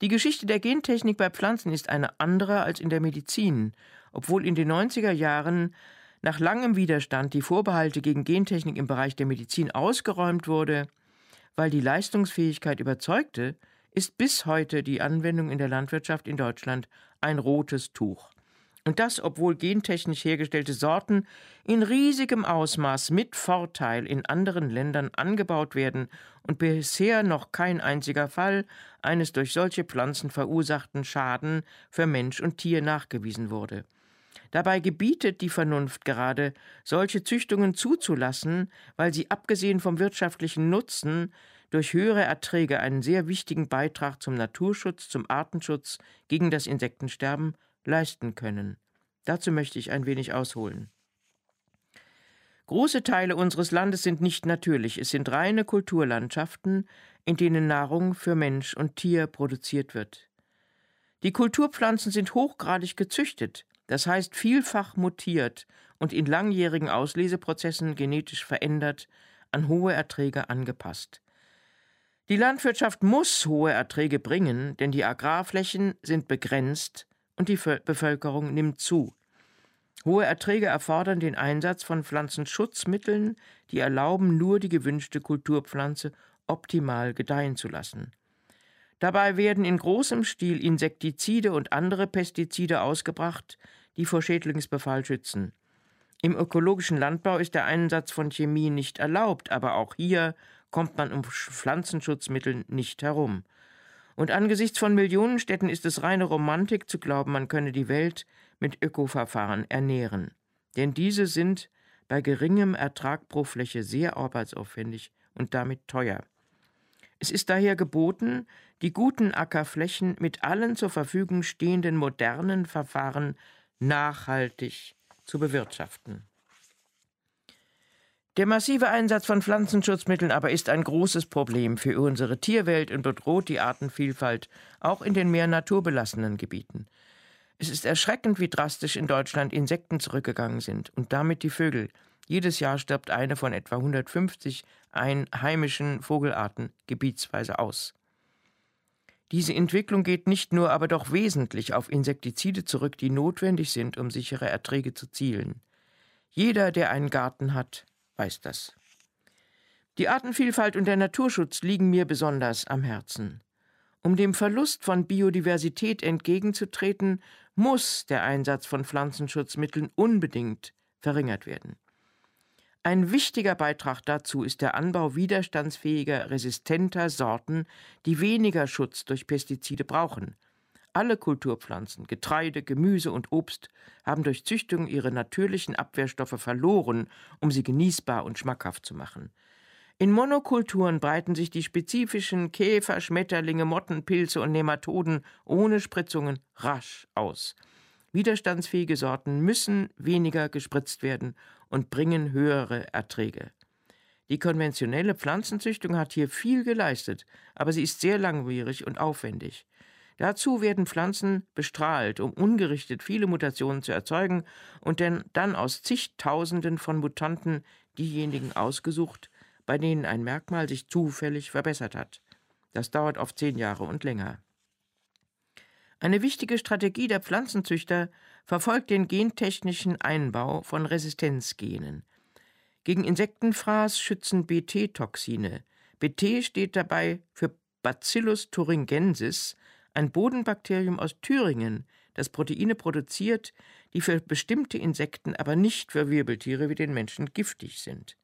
Die Geschichte der Gentechnik bei Pflanzen ist eine andere als in der Medizin, obwohl in den 90er Jahren nach langem Widerstand die Vorbehalte gegen Gentechnik im Bereich der Medizin ausgeräumt wurde, weil die Leistungsfähigkeit überzeugte, ist bis heute die Anwendung in der Landwirtschaft in Deutschland ein rotes Tuch. Und das, obwohl gentechnisch hergestellte Sorten in riesigem Ausmaß mit Vorteil in anderen Ländern angebaut werden und bisher noch kein einziger Fall eines durch solche Pflanzen verursachten Schaden für Mensch und Tier nachgewiesen wurde. Dabei gebietet die Vernunft gerade, solche Züchtungen zuzulassen, weil sie abgesehen vom wirtschaftlichen Nutzen durch höhere Erträge einen sehr wichtigen Beitrag zum Naturschutz, zum Artenschutz, gegen das Insektensterben leisten können. Dazu möchte ich ein wenig ausholen. Große Teile unseres Landes sind nicht natürlich, es sind reine Kulturlandschaften, in denen Nahrung für Mensch und Tier produziert wird. Die Kulturpflanzen sind hochgradig gezüchtet, das heißt vielfach mutiert und in langjährigen Ausleseprozessen genetisch verändert, an hohe Erträge angepasst. Die Landwirtschaft muss hohe Erträge bringen, denn die Agrarflächen sind begrenzt und die Bevölkerung nimmt zu. Hohe Erträge erfordern den Einsatz von Pflanzenschutzmitteln, die erlauben, nur die gewünschte Kulturpflanze optimal gedeihen zu lassen. Dabei werden in großem Stil Insektizide und andere Pestizide ausgebracht, die vor Schädlingsbefall schützen. Im ökologischen Landbau ist der Einsatz von Chemie nicht erlaubt, aber auch hier kommt man um Pflanzenschutzmittel nicht herum. Und angesichts von Millionenstädten ist es reine Romantik zu glauben, man könne die Welt mit Ökoverfahren ernähren. Denn diese sind bei geringem Ertrag pro Fläche sehr arbeitsaufwendig und damit teuer. Es ist daher geboten, die guten Ackerflächen mit allen zur Verfügung stehenden modernen Verfahren nachhaltig zu bewirtschaften. Der massive Einsatz von Pflanzenschutzmitteln aber ist ein großes Problem für unsere Tierwelt und bedroht die Artenvielfalt, auch in den mehr naturbelassenen Gebieten. Es ist erschreckend, wie drastisch in Deutschland Insekten zurückgegangen sind und damit die Vögel, jedes Jahr stirbt eine von etwa 150 einheimischen Vogelarten gebietsweise aus. Diese Entwicklung geht nicht nur, aber doch wesentlich auf Insektizide zurück, die notwendig sind, um sichere Erträge zu zielen. Jeder, der einen Garten hat, weiß das. Die Artenvielfalt und der Naturschutz liegen mir besonders am Herzen. Um dem Verlust von Biodiversität entgegenzutreten, muss der Einsatz von Pflanzenschutzmitteln unbedingt verringert werden. Ein wichtiger Beitrag dazu ist der Anbau widerstandsfähiger, resistenter Sorten, die weniger Schutz durch Pestizide brauchen. Alle Kulturpflanzen, Getreide, Gemüse und Obst haben durch Züchtung ihre natürlichen Abwehrstoffe verloren, um sie genießbar und schmackhaft zu machen. In Monokulturen breiten sich die spezifischen Käfer, Schmetterlinge, Motten, Pilze und Nematoden ohne Spritzungen rasch aus. Widerstandsfähige Sorten müssen weniger gespritzt werden und bringen höhere Erträge. Die konventionelle Pflanzenzüchtung hat hier viel geleistet, aber sie ist sehr langwierig und aufwendig. Dazu werden Pflanzen bestrahlt, um ungerichtet viele Mutationen zu erzeugen und dann aus zigtausenden von Mutanten diejenigen ausgesucht, bei denen ein Merkmal sich zufällig verbessert hat. Das dauert oft zehn Jahre und länger. Eine wichtige Strategie der Pflanzenzüchter verfolgt den gentechnischen Einbau von Resistenzgenen. Gegen Insektenfraß schützen BT-Toxine. BT steht dabei für Bacillus thuringiensis, ein Bodenbakterium aus Thüringen, das Proteine produziert, die für bestimmte Insekten, aber nicht für Wirbeltiere wie den Menschen giftig sind.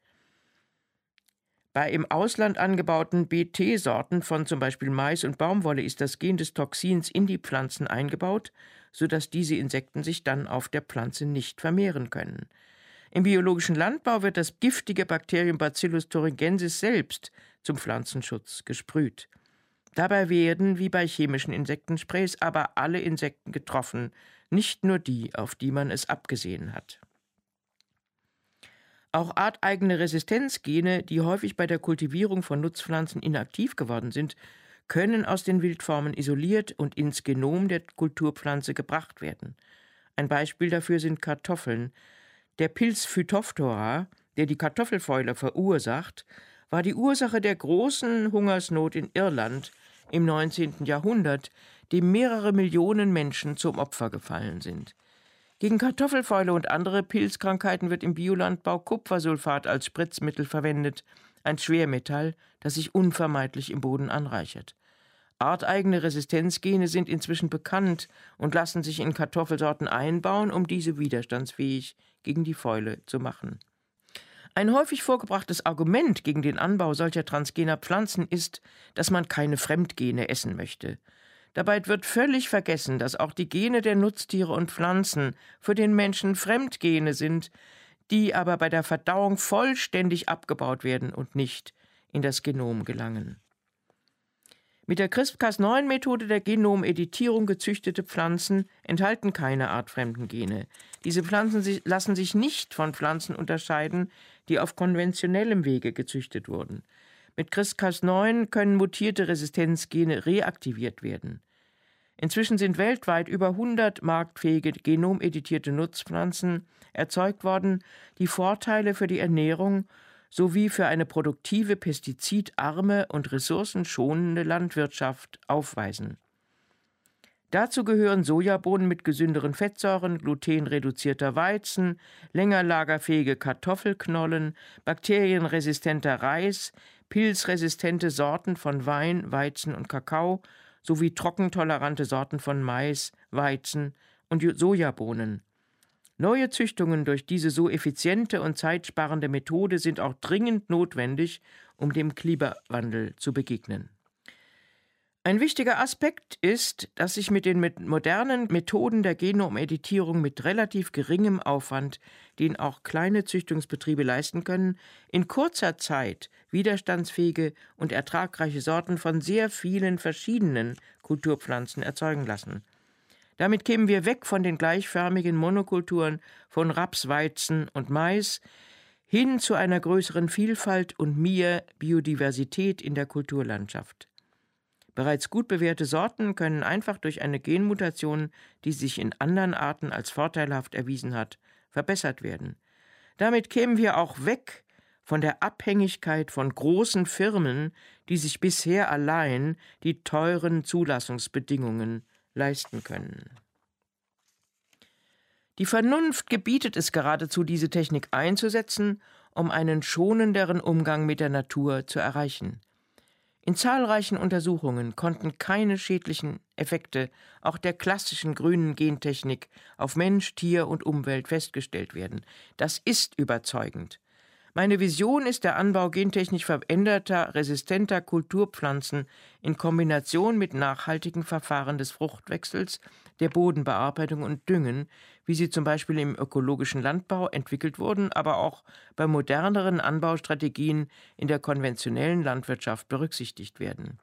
Bei im Ausland angebauten BT-Sorten von zum Beispiel Mais und Baumwolle ist das Gen des Toxins in die Pflanzen eingebaut, sodass diese Insekten sich dann auf der Pflanze nicht vermehren können. Im biologischen Landbau wird das giftige Bakterium Bacillus thuringiensis selbst zum Pflanzenschutz gesprüht. Dabei werden, wie bei chemischen Insektensprays, aber alle Insekten getroffen, nicht nur die, auf die man es abgesehen hat. Auch arteigene Resistenzgene, die häufig bei der Kultivierung von Nutzpflanzen inaktiv geworden sind, können aus den Wildformen isoliert und ins Genom der Kulturpflanze gebracht werden. Ein Beispiel dafür sind Kartoffeln. Der Pilz Phytophthora, der die Kartoffelfäule verursacht, war die Ursache der großen Hungersnot in Irland im 19. Jahrhundert, dem mehrere Millionen Menschen zum Opfer gefallen sind. Gegen Kartoffelfäule und andere Pilzkrankheiten wird im Biolandbau Kupfersulfat als Spritzmittel verwendet, ein Schwermetall, das sich unvermeidlich im Boden anreichert. Arteigene Resistenzgene sind inzwischen bekannt und lassen sich in Kartoffelsorten einbauen, um diese widerstandsfähig gegen die Fäule zu machen. Ein häufig vorgebrachtes Argument gegen den Anbau solcher transgener Pflanzen ist, dass man keine Fremdgene essen möchte. Dabei wird völlig vergessen, dass auch die Gene der Nutztiere und Pflanzen für den Menschen Fremdgene sind, die aber bei der Verdauung vollständig abgebaut werden und nicht in das Genom gelangen. Mit der CRISPR-Cas9-Methode der Genomeditierung gezüchtete Pflanzen enthalten keine artfremden Gene. Diese Pflanzen lassen sich nicht von Pflanzen unterscheiden, die auf konventionellem Wege gezüchtet wurden. Mit CRISPR-Cas9 können mutierte Resistenzgene reaktiviert werden. Inzwischen sind weltweit über 100 marktfähige genomeditierte Nutzpflanzen erzeugt worden, die Vorteile für die Ernährung sowie für eine produktive, pestizidarme und ressourcenschonende Landwirtschaft aufweisen. Dazu gehören Sojabohnen mit gesünderen Fettsäuren, glutenreduzierter Weizen, länger lagerfähige Kartoffelknollen, bakterienresistenter Reis, pilzresistente Sorten von Wein, Weizen und Kakao sowie trockentolerante Sorten von Mais, Weizen und Sojabohnen. Neue Züchtungen durch diese so effiziente und zeitsparende Methode sind auch dringend notwendig, um dem Klimawandel zu begegnen. Ein wichtiger Aspekt ist, dass sich mit den modernen Methoden der Genomeditierung mit relativ geringem Aufwand, den auch kleine Züchtungsbetriebe leisten können, in kurzer Zeit widerstandsfähige und ertragreiche Sorten von sehr vielen verschiedenen Kulturpflanzen erzeugen lassen. Damit kämen wir weg von den gleichförmigen Monokulturen von Raps, Weizen und Mais hin zu einer größeren Vielfalt und mehr Biodiversität in der Kulturlandschaft. Bereits gut bewährte Sorten können einfach durch eine Genmutation, die sich in anderen Arten als vorteilhaft erwiesen hat, verbessert werden. Damit kämen wir auch weg von der Abhängigkeit von großen Firmen, die sich bisher allein die teuren Zulassungsbedingungen leisten können. Die Vernunft gebietet es geradezu, diese Technik einzusetzen, um einen schonenderen Umgang mit der Natur zu erreichen. In zahlreichen Untersuchungen konnten keine schädlichen Effekte auch der klassischen grünen Gentechnik auf Mensch, Tier und Umwelt festgestellt werden. Das ist überzeugend. Meine Vision ist der Anbau gentechnisch veränderter, resistenter Kulturpflanzen in Kombination mit nachhaltigen Verfahren des Fruchtwechsels, der Bodenbearbeitung und Düngen, wie sie zum Beispiel im ökologischen Landbau entwickelt wurden, aber auch bei moderneren Anbaustrategien in der konventionellen Landwirtschaft berücksichtigt werden.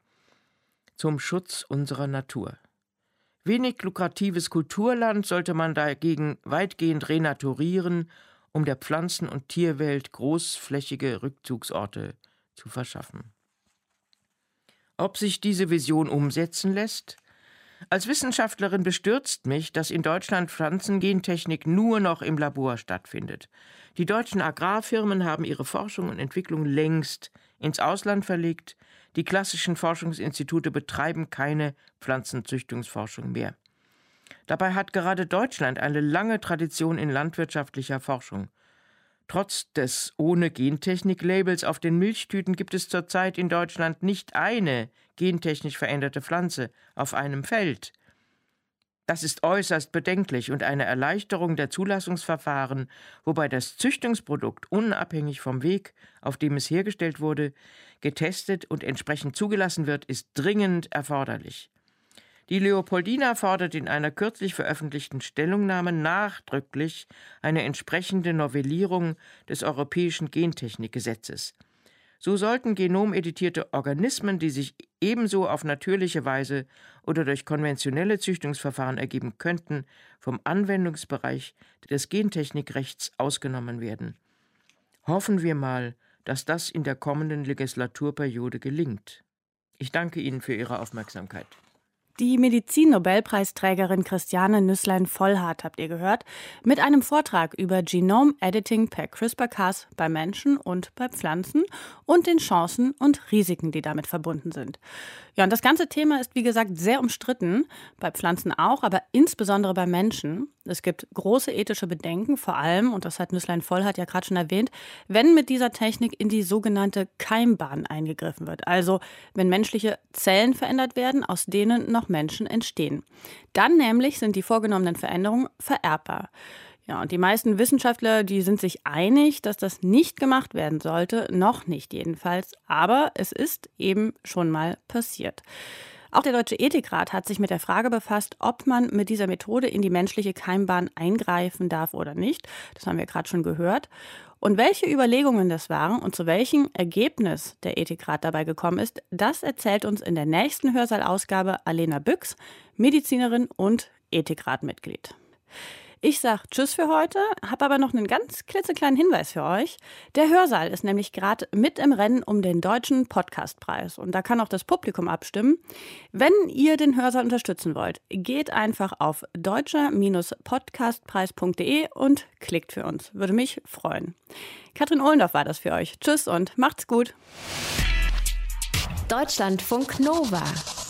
Zum Schutz unserer Natur. Wenig lukratives Kulturland sollte man dagegen weitgehend renaturieren um der Pflanzen- und Tierwelt großflächige Rückzugsorte zu verschaffen. Ob sich diese Vision umsetzen lässt? Als Wissenschaftlerin bestürzt mich, dass in Deutschland Pflanzengentechnik nur noch im Labor stattfindet. Die deutschen Agrarfirmen haben ihre Forschung und Entwicklung längst ins Ausland verlegt. Die klassischen Forschungsinstitute betreiben keine Pflanzenzüchtungsforschung mehr. Dabei hat gerade Deutschland eine lange Tradition in landwirtschaftlicher Forschung. Trotz des ohne Gentechnik-Labels auf den Milchtüten gibt es zurzeit in Deutschland nicht eine gentechnisch veränderte Pflanze auf einem Feld. Das ist äußerst bedenklich und eine Erleichterung der Zulassungsverfahren, wobei das Züchtungsprodukt unabhängig vom Weg, auf dem es hergestellt wurde, getestet und entsprechend zugelassen wird, ist dringend erforderlich. Die Leopoldina fordert in einer kürzlich veröffentlichten Stellungnahme nachdrücklich eine entsprechende Novellierung des europäischen Gentechnikgesetzes. So sollten genomeditierte Organismen, die sich ebenso auf natürliche Weise oder durch konventionelle Züchtungsverfahren ergeben könnten, vom Anwendungsbereich des Gentechnikrechts ausgenommen werden. Hoffen wir mal, dass das in der kommenden Legislaturperiode gelingt. Ich danke Ihnen für Ihre Aufmerksamkeit. Die Medizin-Nobelpreisträgerin Christiane Nüsslein-Vollhardt habt ihr gehört, mit einem Vortrag über Genome Editing per CRISPR-Cas bei Menschen und bei Pflanzen und den Chancen und Risiken, die damit verbunden sind. Ja, und das ganze Thema ist, wie gesagt, sehr umstritten, bei Pflanzen auch, aber insbesondere bei Menschen. Es gibt große ethische Bedenken, vor allem, und das hat Nüsslein Vollhardt ja gerade schon erwähnt, wenn mit dieser Technik in die sogenannte Keimbahn eingegriffen wird. Also, wenn menschliche Zellen verändert werden, aus denen noch Menschen entstehen. Dann nämlich sind die vorgenommenen Veränderungen vererbbar. Ja, und die meisten Wissenschaftler, die sind sich einig, dass das nicht gemacht werden sollte, noch nicht jedenfalls, aber es ist eben schon mal passiert. Auch der Deutsche Ethikrat hat sich mit der Frage befasst, ob man mit dieser Methode in die menschliche Keimbahn eingreifen darf oder nicht. Das haben wir gerade schon gehört. Und welche Überlegungen das waren und zu welchem Ergebnis der Ethikrat dabei gekommen ist, das erzählt uns in der nächsten Hörsaalausgabe Alena Büchs, Medizinerin und Ethikratmitglied. Ich sage Tschüss für heute, habe aber noch einen ganz klitzekleinen Hinweis für euch. Der Hörsaal ist nämlich gerade mit im Rennen um den deutschen Podcastpreis und da kann auch das Publikum abstimmen. Wenn ihr den Hörsaal unterstützen wollt, geht einfach auf deutscher-podcastpreis.de und klickt für uns. Würde mich freuen. Katrin Ohlendorf war das für euch. Tschüss und macht's gut. Deutschlandfunk Nova.